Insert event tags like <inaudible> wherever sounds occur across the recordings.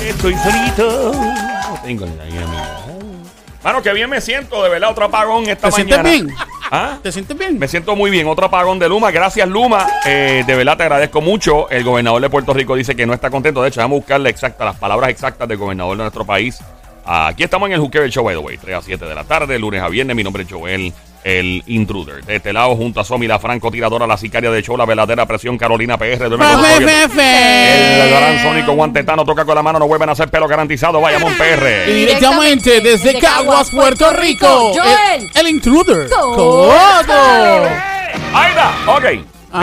Estoy solito. No tengo nadie a mi lado. Mano, que bien me siento, de verdad, otro apagón esta ¿Te mañana. sientes bien? ¿Ah? ¿Te sientes bien? Me siento muy bien. Otro apagón de Luma. Gracias, Luma. Eh, de verdad te agradezco mucho. El gobernador de Puerto Rico dice que no está contento. De hecho, vamos a buscarle exacta, las palabras exactas del gobernador de nuestro país. Aquí estamos en el Juqueo Show, by the way. 3 a 7 de la tarde, lunes a viernes. Mi nombre es Joel, el intruder. De este lado, junto a Somi, la francotiradora, la sicaria de show, la verdadera presión, Carolina PR. duerme con. El gran sónico guantetano toca con la mano, no vuelven a hacer pelo garantizado. Vayamos Y PR. directamente desde Caguas, Puerto Rico, Joel. el, el intruder. Codo. Codo. Ahí está, ok.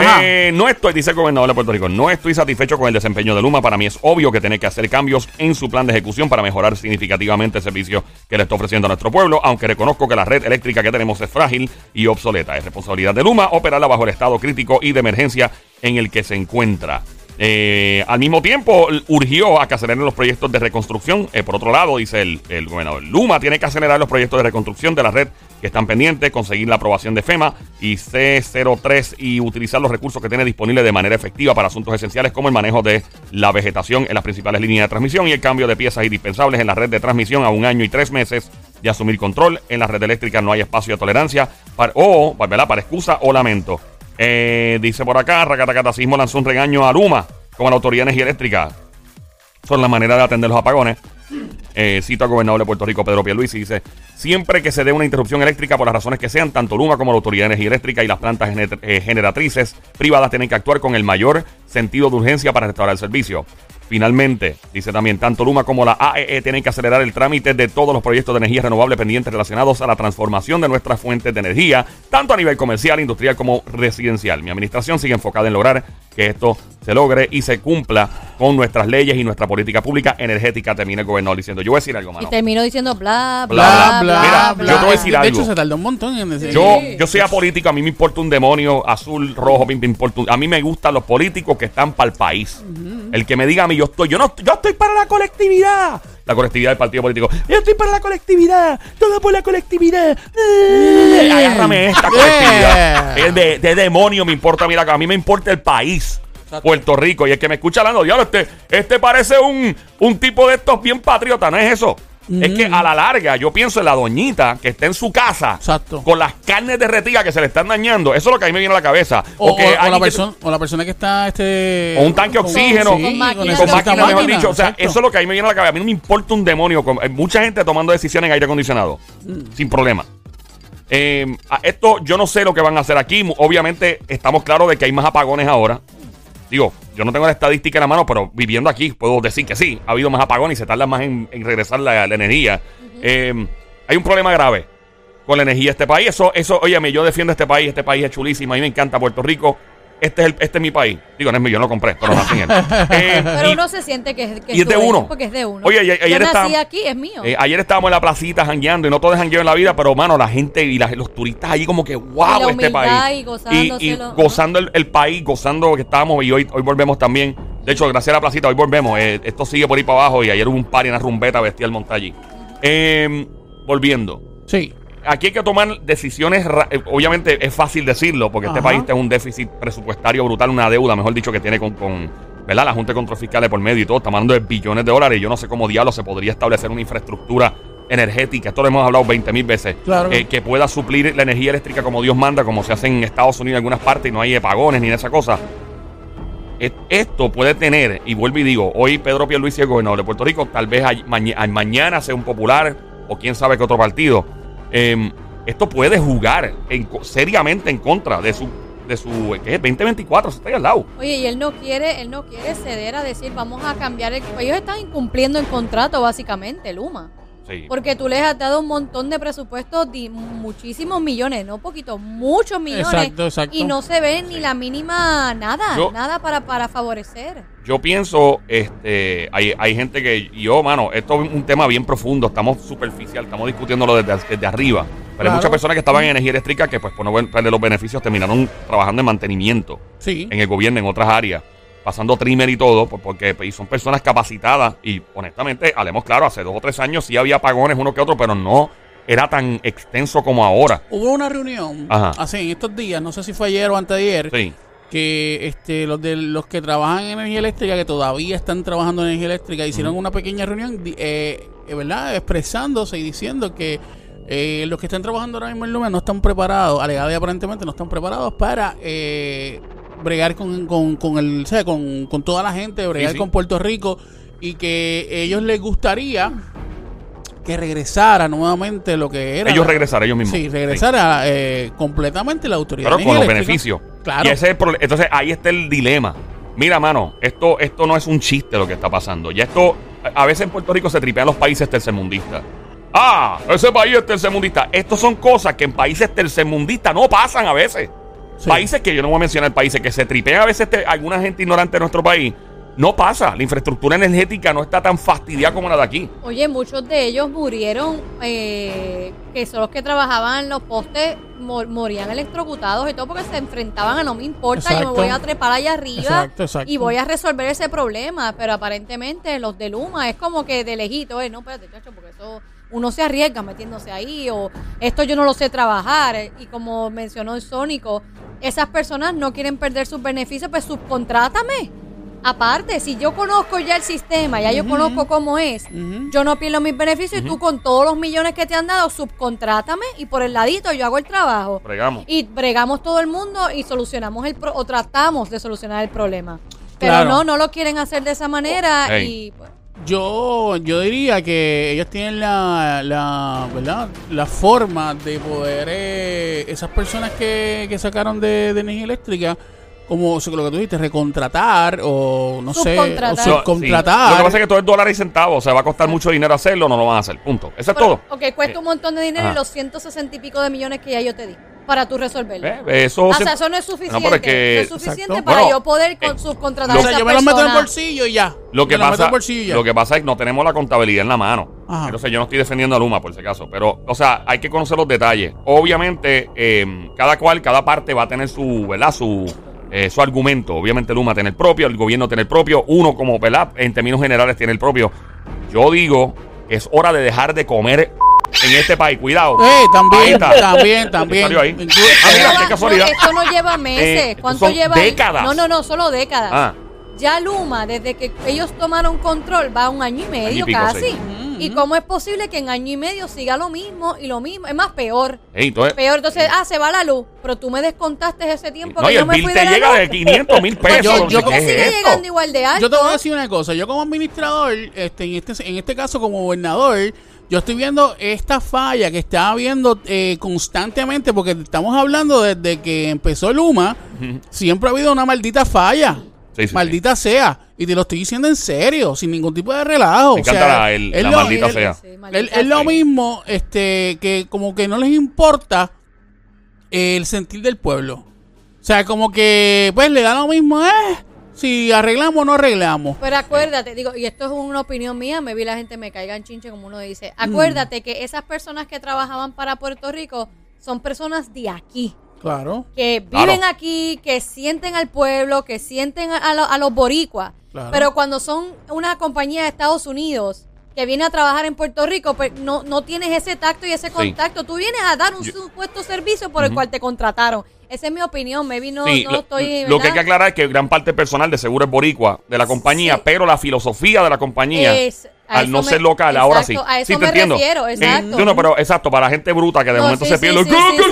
Eh, no estoy, dice el gobernador de Puerto Rico, no estoy satisfecho con el desempeño de Luma. Para mí es obvio que tiene que hacer cambios en su plan de ejecución para mejorar significativamente el servicio que le está ofreciendo a nuestro pueblo, aunque reconozco que la red eléctrica que tenemos es frágil y obsoleta. Es responsabilidad de Luma operarla bajo el estado crítico y de emergencia en el que se encuentra. Eh, al mismo tiempo, urgió a que aceleren los proyectos de reconstrucción. Eh, por otro lado, dice el, el gobernador, Luma tiene que acelerar los proyectos de reconstrucción de la red que están pendientes, conseguir la aprobación de FEMA y C03 y utilizar los recursos que tiene disponibles de manera efectiva para asuntos esenciales como el manejo de la vegetación en las principales líneas de transmisión y el cambio de piezas indispensables en la red de transmisión a un año y tres meses de asumir control. En la red eléctrica no hay espacio de tolerancia para, o, para excusa o lamento. Eh, dice por acá, Racatacatacismo lanzó un regaño a Luma como a la Autoridad de Energía Eléctrica sobre la manera de atender los apagones. Eh, cito al gobernador de Puerto Rico, Pedro Pierluisi, dice, siempre que se dé una interrupción eléctrica por las razones que sean, tanto Luma como la Autoridad de Energía Eléctrica y las plantas eh, generatrices privadas tienen que actuar con el mayor sentido de urgencia para restaurar el servicio. Finalmente, dice también, tanto Luma como la AEE tienen que acelerar el trámite de todos los proyectos de energía renovable pendientes relacionados a la transformación de nuestras fuentes de energía, tanto a nivel comercial, industrial como residencial. Mi administración sigue enfocada en lograr que esto se logre y se cumpla con nuestras leyes y nuestra política pública energética, termina el gobernador diciendo. Yo voy a decir algo, Y mano. terminó diciendo bla, Bla, bla, bla, bla. Mira, bla. yo te voy a decir de algo. hecho, se tardó un montón en decir. Yo, yo soy apolítico, a mí me importa un demonio azul, rojo, me importa un- A mí me gustan los políticos que están para el país. El que me diga a mí, yo estoy, yo no, yo estoy para la colectividad. La colectividad del partido político. Yo estoy para la colectividad. Todo por la colectividad. Eh, Agárrame esta colectividad. Yeah. Es de, de demonio me importa, mira, a mí me importa el país. Puerto Rico. Y el que me escucha hablando, diablo, este, este parece un, un tipo de estos bien patriota, ¿no es eso? Es que a la larga yo pienso en la doñita que está en su casa Exacto. con las carnes derretidas que se le están dañando. Eso es lo que a mí me viene a la cabeza. O, que o- la que- persona, o la persona que está este O un tanque de con- oxígeno. sí, Con máquina. con máquina, mejor máquina, dicho. O sea, exacto. eso es lo que a mí me viene a la cabeza. A mí no me importa un demonio. con- hay mucha gente tomando decisiones en aire acondicionado. Mm. Sin problema. Eh, esto yo no sé lo que van a hacer aquí. Obviamente estamos claros de que hay más apagones ahora. Digo, yo no tengo la estadística en la mano, pero viviendo aquí puedo decir que sí. Ha habido más apagones y se tarda más en, en regresar la, la energía. Eh, hay un problema grave con la energía de este país. Eso, eso, óyeme, yo defiendo este país. Este país es chulísimo. A mí me encanta Puerto Rico. Este es, el, este es mi país. Digo, no es mío, yo no lo compré, pero nací en él. <laughs> Eh, Pero y- uno se siente que, que y es de uno. Porque es de uno. Oye, y- ayer Yo nací estábamos- aquí, es mío. eh, ayer estábamos en la placita jangueando y no todo es jangueo en la vida, pero mano, la gente y la- los turistas allí como que wow Y la este humildad país. y gozándoselo. gozando el, el país, gozando que estábamos y hoy, hoy volvemos también. De hecho, gracias a la placita, hoy volvemos. Eh, esto sigue por ahí para abajo y ayer hubo un par y una rumbeta bestial montada allí. Eh, volviendo. Sí. Aquí hay que tomar decisiones, eh, obviamente es fácil decirlo, porque este país tiene un déficit presupuestario brutal, una deuda, mejor dicho, que tiene con, con ¿verdad? la Junta de Control Fiscal de por medio y todo, estamos hablando de billones de dólares, yo no sé cómo diablos se podría establecer una infraestructura energética, esto lo hemos hablado 20 mil veces, Claro. eh, que pueda suplir la energía eléctrica como Dios manda, como se hace en Estados Unidos en algunas partes y no hay apagones ni esa cosa. Et- Esto puede tener, y vuelvo y digo, hoy Pedro Pierluisi, el gobernador de Puerto Rico, tal vez mañana sea un popular o quién sabe qué otro partido. Em, esto puede jugar seriamente en contra de su, de su ¿qué es? 2024, se está ahí al lado. Oye, y él no quiere, él no quiere ceder a decir vamos a cambiar el. Ellos están incumpliendo el contrato, básicamente, Luma. Sí. Porque tú les has dado un montón de presupuestos, de muchísimos millones, no poquitos, muchos millones. Exacto, exacto. Y no se ve ni la mínima nada, Yo- nada para, para favorecer. Yo pienso, este, hay, hay gente que, yo, mano, esto es un tema bien profundo, estamos superficial, estamos discutiéndolo desde, desde arriba. Pero Claro. hay muchas personas que estaban en energía eléctrica que, pues, por no perder los beneficios, terminaron trabajando en mantenimiento. Sí. en el gobierno, en otras áreas, pasando trimmer y todo, porque pues, y son personas capacitadas. Y honestamente, hablemos claro, hace dos o tres años sí había apagones uno que otro, pero no era tan extenso como ahora. Hubo una reunión Ajá. así en estos días, no sé si fue ayer o antes de ayer, Sí. que este los de los que trabajan en energía eléctrica, que todavía están trabajando en energía eléctrica, hicieron una pequeña reunión, eh, eh, ¿verdad? Expresándose y diciendo que eh, los que están trabajando ahora mismo en Luma no están preparados, alegado y aparentemente no están preparados para eh, bregar con, con, con el, sea, con, con toda la gente, bregar sí. con Puerto Rico y que ellos les gustaría que regresara nuevamente lo que era. Ellos regresar, ellos mismos. Sí, regresara eh, completamente la autoridad. Pero con los beneficios. Claro. Y ese es el Entonces ahí está el dilema. Mira, mano, esto, esto no es un chiste lo que está pasando. Ya esto, a a veces en Puerto Rico se tripean los países tercermundistas. Ah, ese país es tercermundista. Estos son cosas que en países tercermundistas no pasan a veces. Sí. Países que yo no voy a mencionar, países que se tripean a veces te- alguna gente ignorante de nuestro país. No pasa. La infraestructura energética no está tan fastidiada como la de aquí. Oye, muchos de ellos murieron, eh, que son los que trabajaban en los postes, mor- morían electrocutados y todo porque se enfrentaban a no me importa, yo me voy a trepar allá arriba Exacto, exacto. y voy a resolver ese problema. Pero aparentemente los de Luma es como que de lejito, eh, no, espérate, chacho, porque eso uno se arriesga metiéndose ahí o esto yo no lo sé trabajar. Y como mencionó el Sónico, esas personas no quieren perder sus beneficios, pues subcontrátame. Aparte, si yo conozco ya el sistema, ya yo conozco cómo es, yo no pierdo mis beneficios y tú con todos los millones que te han dado, subcontrátame y por el ladito yo hago el trabajo. Bregamos. Y bregamos todo el mundo y solucionamos el pro o tratamos de solucionar el problema. Pero Claro. no, no lo quieren hacer de esa manera Ey. y pues, Yo, yo diría que ellos tienen la, la, ¿verdad? la forma de poder, eh, esas personas que, que sacaron de, de energía eléctrica, como que lo que tú dijiste, recontratar o no sé, o Subcontratar. Sí. Lo que pasa es que todo es dólares y centavos. O sea, va a costar mucho dinero hacerlo, no lo van a hacer. Punto. Eso es pero, todo. ok, cuesta un montón de dinero Ajá. y los 160 y pico de millones que ya yo te di para tú resolverlo. Eh, Eso o se- sea, eso no es suficiente. No, es que- no es suficiente Exacto. para Bueno, yo poder con- eh, subcontratar o a sea, esa yo me lo meto en el bolsillo y ya. Lo que, me lo pasa, lo que pasa es que no tenemos la contabilidad en la mano. Ajá. Entonces yo no estoy defendiendo a Luma por si acaso. Pero, o sea, hay que conocer los detalles. Obviamente, eh, cada cual, cada parte va a tener su, ¿verdad? Su, eh, su argumento. Obviamente Luma tiene el propio, el gobierno tiene el propio, uno como, ¿verdad? En términos generales tiene el propio. Yo digo es hora de dejar de comer en este país. Cuidado. Eh, Ahí también, está. también, también. Salió ahí. Inclu- Ah, mira, Lleva- qué casualidad. No, esto no lleva meses. Eh, ¿Cuánto son lleva? décadas. No, no, no, solo décadas. Ah. Ya Luma, desde que ellos tomaron control, va un año y medio Año y pico, casi. sí. ¿Y cómo es posible que en año y medio siga lo mismo y lo mismo? Es más, peor. Ey, entonces, Peor, entonces, ah, se va la luz, pero tú me descontaste ese tiempo no, que y yo el me bill fui te de la llega luz. de 500 mil <laughs> pesos. yo- no sé yo- qué ¿Cómo es sigue esto. llegando igual de alto? Yo te voy a decir una cosa. Yo como administrador, este, en este, en este caso como gobernador, yo estoy viendo esta falla que está habiendo eh, constantemente, porque estamos hablando desde que empezó Luma, siempre ha habido una maldita falla. Sí, sí, maldita sea. Y te lo estoy diciendo en serio, sin ningún tipo de relajo. Me O sea, la- el- es la lo- maldita sea. Es, lo mismo, este, que como que no les importa el sentir del pueblo. O sea, como que, pues, le da lo mismo, eh, si arreglamos o no arreglamos. Pero acuérdate, digo, y esto es una opinión mía, me vi la gente me caiga en chinche como uno dice. Acuérdate que esas personas que trabajaban para Puerto Rico son personas de aquí, Claro. que viven Claro. aquí, que sienten al pueblo, que sienten a, a lo- a los boricuas. Claro. Pero cuando son una compañía de Estados Unidos que viene a trabajar en Puerto Rico, pues no, no tienes ese tacto y ese contacto. Tú vienes a dar un Yo- supuesto servicio por el cual te contrataron. Esa es mi opinión. Maybe no, Sí, no lo, estoy. lo que hay que aclarar es que gran parte personal de seguro es boricua de la compañía, Sí. pero la filosofía de la compañía, Es- al no me- ser local, ahora sí. a eso sí, te me entiendo. refiero, Sí, exacto. no, pero exacto, para la gente bruta que de No, momento sí, se sí, pierde. sí, ¿Qué- sí, sí,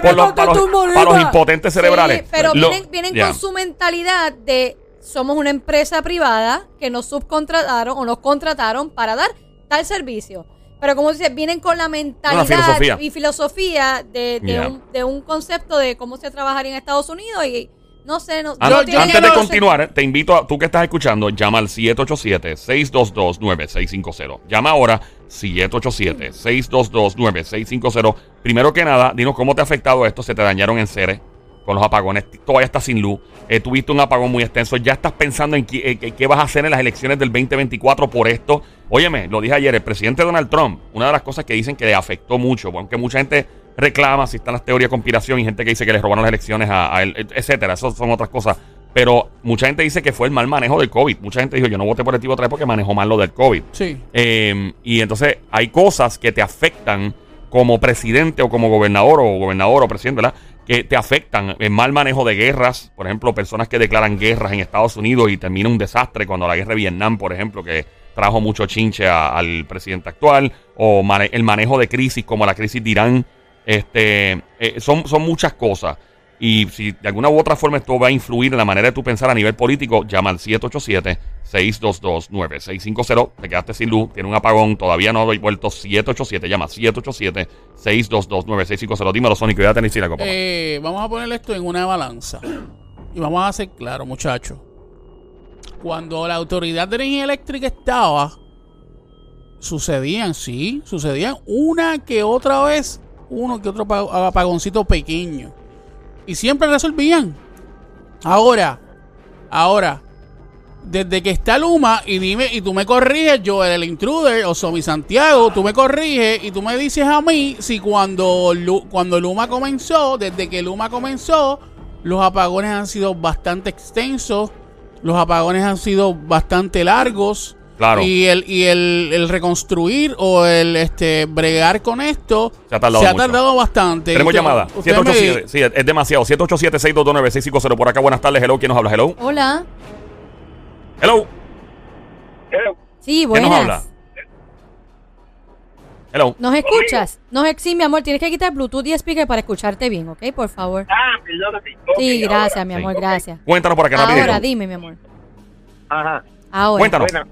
Por los- para, los, para los impotentes cerebrales. Sí, pero Lo- vienen, vienen con su mentalidad de somos una empresa privada que nos subcontrataron o nos contrataron para dar tal servicio. Pero como dice, vienen con la mentalidad filosofía. y filosofía de, un, de un concepto de cómo se trabajaría en Estados Unidos y no sé, no, An- no yo tienen antes de continuar, eh, te invito a tú que estás escuchando, llama al 787-622-9650. Llama ahora 787-622-9650. Primero que nada, dinos cómo te ha afectado esto. Se te dañaron en seres con los apagones. Todavía estás sin luz. Eh, tuviste un apagón muy extenso. Ya estás pensando en qué, eh, qué vas a hacer en las elecciones del 2024 por esto. Óyeme, lo dije ayer, el presidente Donald Trump, una de las cosas que dicen que le afectó mucho, aunque mucha gente reclama si están las teorías de conspiración y gente que dice que le robaron las elecciones a, a él, et- etcétera. Eso son otras cosas. Pero mucha gente dice que fue el mal manejo del COVID. Mucha gente dijo, yo no voté por el tipo 3 porque manejó mal lo del COVID. Sí. Eh, y entonces hay cosas que te afectan como presidente o como gobernador o gobernador o presidente, ¿verdad? Que te afectan. El mal manejo de guerras, por ejemplo, personas que declaran guerras en Estados Unidos y termina un desastre, cuando la guerra de Vietnam, por ejemplo, que trajo mucho chinche al presidente actual, o el manejo de crisis como la crisis de Irán. Este, eh, son, son muchas cosas. Y si de alguna u otra forma esto va a influir en la manera de tu pensar a nivel político, llama al 787-622-9650. Te quedaste sin luz, tiene un apagón, todavía no doy vuelto. 787, llama 787-622-9650. Dímelo, Sonic, cuídate en la copa. Eh, vamos a poner esto en una balanza. Y vamos a hacer claro, muchachos. Cuando la autoridad de energía eléctrica estaba, sucedían, sí, sucedían una que otra vez, uno que otro apa- apagoncito pequeño. Y siempre resolvían. Ahora, ahora, desde que está Luma, y dime, y tú me corriges, yo el intruder, o Somi Santiago, tú me corriges y tú me dices a mí si cuando, cuando Luma comenzó, desde que Luma comenzó, los apagones han sido bastante extensos, los apagones han sido bastante largos. Claro. Y el, y el, el reconstruir o el este bregar con esto Se ha tardado mucho. tardado bastante. Tenemos Usted- llamada. usted me 787. Sí, es demasiado. 787-622-9650. Por acá, buenas tardes. Hello, ¿quién nos habla? Hello. Hola. Hello. Sí, ¿Quién buenas. nos habla? Hello. ¿Nos escuchas? Nos ex- sí, mi amor, tienes que quitar Bluetooth y speaker para escucharte bien, ¿ok? Por favor. Ah, perdóname. Ok, Sí, gracias, mi Sí. amor, gracias. Cuéntanos por acá, Ahora, rapidito. dime, mi amor. Ahora. Ajá. Ahora. Cuéntanos. Bueno,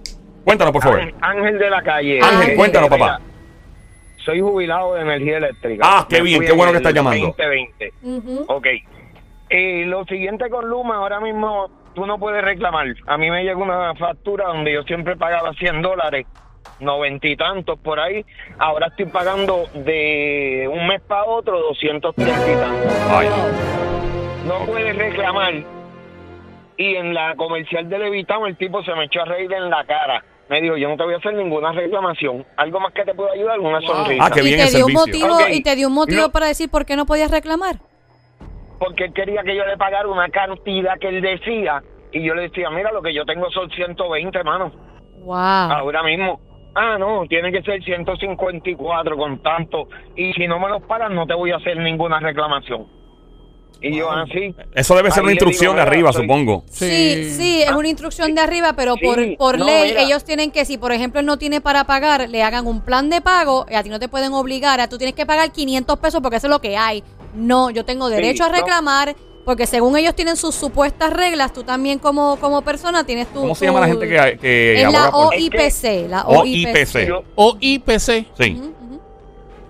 Cuéntanos, por favor. Ángel- Ángel de la calle. Ángel, cuéntanos, papá. Soy jubilado de energía eléctrica. Ah, qué bien, qué en bueno que estás llamando. 2020. Ujú. Ok. Eh, lo siguiente con Luma, ahora mismo tú no puedes reclamar. A mí me llegó una factura donde yo siempre pagaba 100 dólares, noventa y tantos por ahí. Ahora estoy pagando de un mes para otro 230 y tantos. Ay. No puedes reclamar. Y en la comercial de Levitown el tipo se me echó a reír en la cara. Me dijo, yo no te voy a hacer ninguna reclamación. ¿Algo más que te pueda ayudar? Una Wow. sonrisa. Ah, qué ¿Y bien te el dio un servicio. motivo y te dio un motivo No. para decir por qué no podías reclamar? porque él quería que yo le pagara una cantidad que él decía y yo le decía, mira, lo que yo tengo son 120, hermano, Wow. ahora mismo. Ah, no, tiene que ser 154 con tanto y si no me los pagan no te voy a hacer ninguna reclamación. Y yo así. Eso debe ser una instrucción digo, de arriba, soy- supongo. Sí, sí, es una instrucción de arriba, pero por, Sí, por no, ley mira. ellos tienen que, si por ejemplo él no tiene para pagar, le hagan un plan de pago y a ti no te pueden obligar a tú tienes que pagar 500 pesos porque eso es lo que hay. No, yo tengo derecho a no. reclamar porque según ellos tienen sus supuestas reglas, tú también como, como persona tienes tu... ¿Cómo se llama la tu- gente que, que Es la por- OIPC, la OIPC. OIPC. Yo, O IPC. Sí. Ujú, ujú.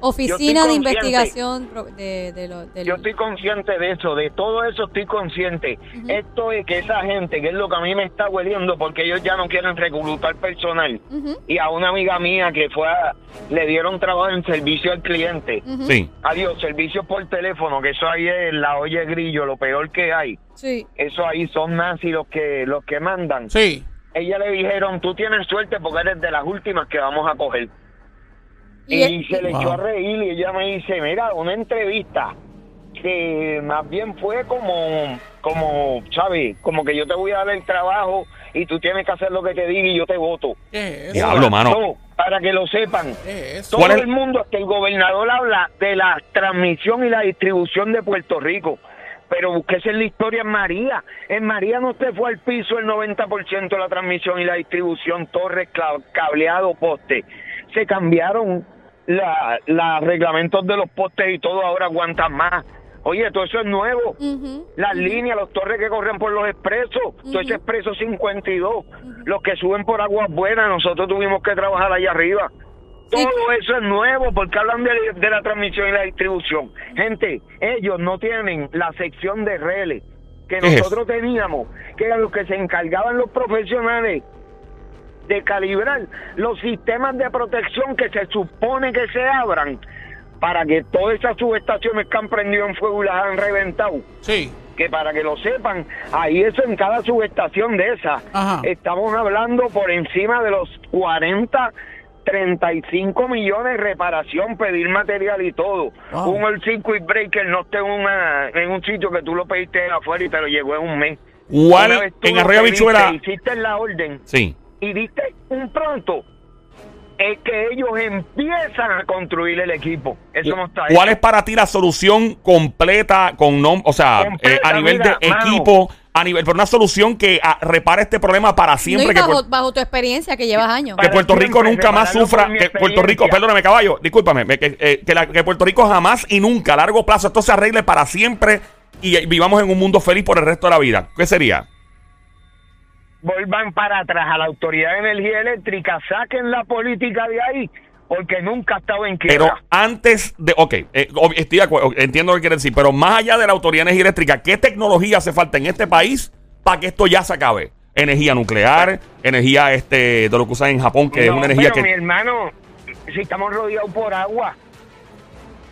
Oficina de. Investigación pro- de, de lo- yo estoy consciente de eso, de todo eso estoy consciente. Esto es que esa gente, que es lo que a mí me está hueliendo, porque ellos ya no quieren reclutar personal. Y a una amiga mía que fue a- le dieron trabajo en servicio al cliente. Sí. Adiós, servicios por teléfono, que eso ahí es la olla de grillo, lo peor que hay. Sí. Eso ahí son nazis los que, los que mandan. Sí. Ella le dijeron, tú tienes suerte porque eres de las últimas que vamos a coger. Y se le Wow. echó a reír y ella me dice, mira, una entrevista que más bien fue como, como, ¿sabes? Como que yo te voy a dar el trabajo y tú tienes que hacer lo que te diga y yo te voto. ¿Qué es? Diablo, mano. No, para que lo sepan. ¿Qué es? Todo ¿Cuál es- el mundo, hasta el gobernador habla de la transmisión y la distribución de Puerto Rico. Pero búsquese en la historia en María. En María no se fue al piso el 90% de la transmisión y la distribución, torres, cableado, poste. Se cambiaron la- los reglamentos de los postes y todo ahora aguantan más. Oye, todo eso es nuevo. Las líneas, los torres que corren por los expresos, todo ese expreso 52, los que suben por aguas buenas, nosotros tuvimos que trabajar allá arriba. Todo eso es nuevo porque hablan de, de la transmisión y la distribución. Gente, ellos no tienen la sección de reles que ¿Qué es nosotros teníamos, que eran los que se encargaban los profesionales de calibrar los sistemas de protección que se supone que se abran para que todas esas subestaciones que han prendido en fuego y las han reventado Sí. que para que lo sepan, ahí eso en cada subestación de esa, Ajá. estamos hablando por encima de los 40, 35 millones de reparación, pedir material y todo. Wow. Un oil circuit breaker no está en, una, en un sitio que tú lo pediste afuera y te lo llegó en un mes. ¿Cuál Una vez tú en Arroyo Habichuela? Hiciste la orden Sí. Y diste un pronto. es que ellos empiezan a construir el equipo. Eso no está ¿Cuál es para ti la solución completa con nom o sea, Completa, eh, a nivel mira, de mano. equipo, a nivel, pero una solución que ah, repare este problema para No, siempre y que, bajo, bajo tu experiencia que llevas años. que Puerto Rico siempre, nunca más sufra, que Puerto Rico, perdóname caballo, discúlpame, me- que, eh, que la- que Puerto Rico jamás y nunca a largo plazo esto se arregle para siempre y eh, vivamos en un mundo feliz por el resto de la vida. ¿Qué sería? Vuelvan para atrás a la Autoridad de Energía Eléctrica, saquen la política de ahí, porque nunca ha estado en Pero quiebra. antes de, ok, eh, estoy de acuerdo, entiendo lo que quiere decir, pero más allá de la Autoridad de Energía Eléctrica, ¿qué tecnología hace falta en este país para que esto ya se acabe? Energía nuclear, energía este de lo que usan en Japón, que es una energía pero mi que... hermano, si estamos rodeados por agua,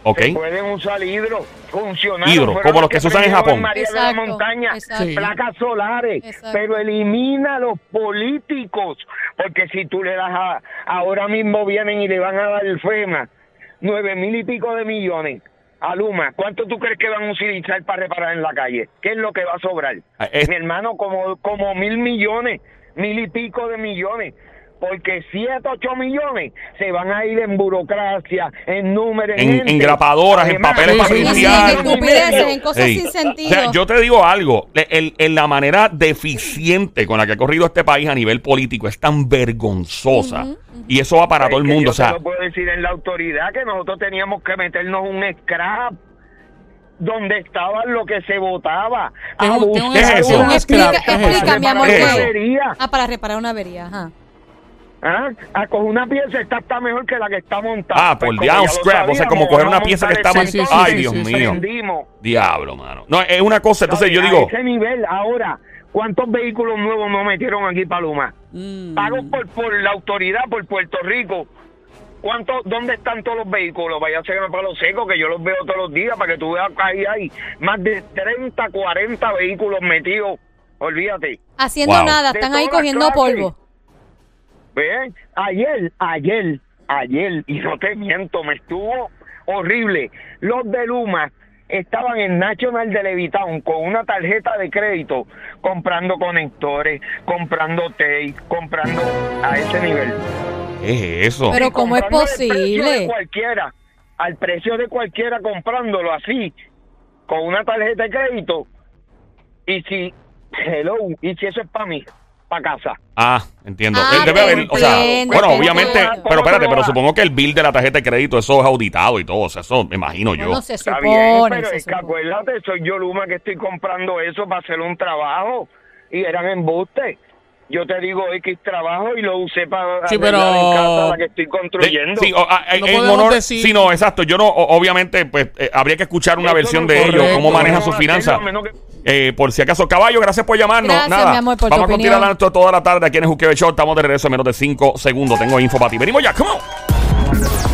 Ok, se pueden usar hidro, funcionar. Hidro, como los que se usan en Japón. María de la montaña, exacto. Placas solares, Exacto. pero elimina a los políticos, porque si tú le das a, ahora mismo vienen y le van a dar el FEMA nueve mil y pico de millones a Luma, ¿cuánto tú crees que van a utilizar para reparar en la calle? ¿Qué es lo que va a sobrar? Ah, es- Mi hermano, como, como mil millones, mil y pico de millones. Porque siete, ocho millones se van a ir en burocracia, en números, En- en grapadoras, en papeles para Sí, en cosas Ey, sin o sentido. sea, yo te digo algo, el- en la manera deficiente con la que ha corrido este país a nivel político es tan vergonzosa. Y eso va para Es todo el mundo. yo O sea, te lo puedo decir en la autoridad que nosotros teníamos que meternos un scrap donde estaba lo que se votaba. Tengo- A tengo es una un Explica, scrap, ¿qué es explica, eso? mi amor, ¿Qué eso? Ah, para reparar una avería, ajá. ¿Ah? A coger una pieza esta está mejor que la que está montada. Ah, por como diablo, scrap, o sea, como coger una pieza que está ese mal- entonces Ay, Dios mío. prendimos. diablo, mano. No, es una cosa, entonces yo digo, ese nivel, ahora, ¿cuántos vehículos nuevos nos metieron aquí para Luma? Mm. Pago por, por la autoridad, por Puerto Rico. ¿Cuánto, ¿Dónde están todos los vehículos? Vaya a ser a palo seco, que yo los veo todos los días, para que tú veas que ahí hay más de 30, 40 vehículos metidos. Olvídate. Haciendo Wow. nada, están ahí cogiendo clases. polvo. ¿Ven? Ayer, ayer, ayer, y no te miento, me estuvo horrible. Los de Luma estaban en National de Levitown con una tarjeta de crédito, comprando conectores, comprando tape, comprando a ese nivel. ¿qué es eso? Pero ¿cómo es comprando al precio posible? de cualquiera, al precio de cualquiera comprándolo así, con una tarjeta de crédito. Y si, hello, y si eso es para mí, para casa. Ah, entiendo. Ah, Él debe haber, o sea, entiendo, bueno, te obviamente, entiendo. pero espérate, pero ¿Cómo supongo que el bill de la tarjeta de crédito, eso es auditado y todo, o sea, eso me imagino yo. No se Está supone. bien, pero se es que acuérdate, soy yo Luma que estoy comprando eso para hacer un trabajo y eran embustes. Yo te digo X trabajo y lo usé para Sí, pero- en casa la que estoy De- construyendo. sí, o- a- No en honor, decir- sí, no, exacto. Yo no, o- obviamente, pues eh, habría que escuchar una Eso versión no de ellos, cómo no manejan sus finanzas. Eh, por si acaso, caballo, gracias por llamarnos. Nada. Vamos a continuar esto toda la tarde aquí en Show. Estamos de regreso en menos de 5 segundos. Tengo info para ti. Venimos ya, come on.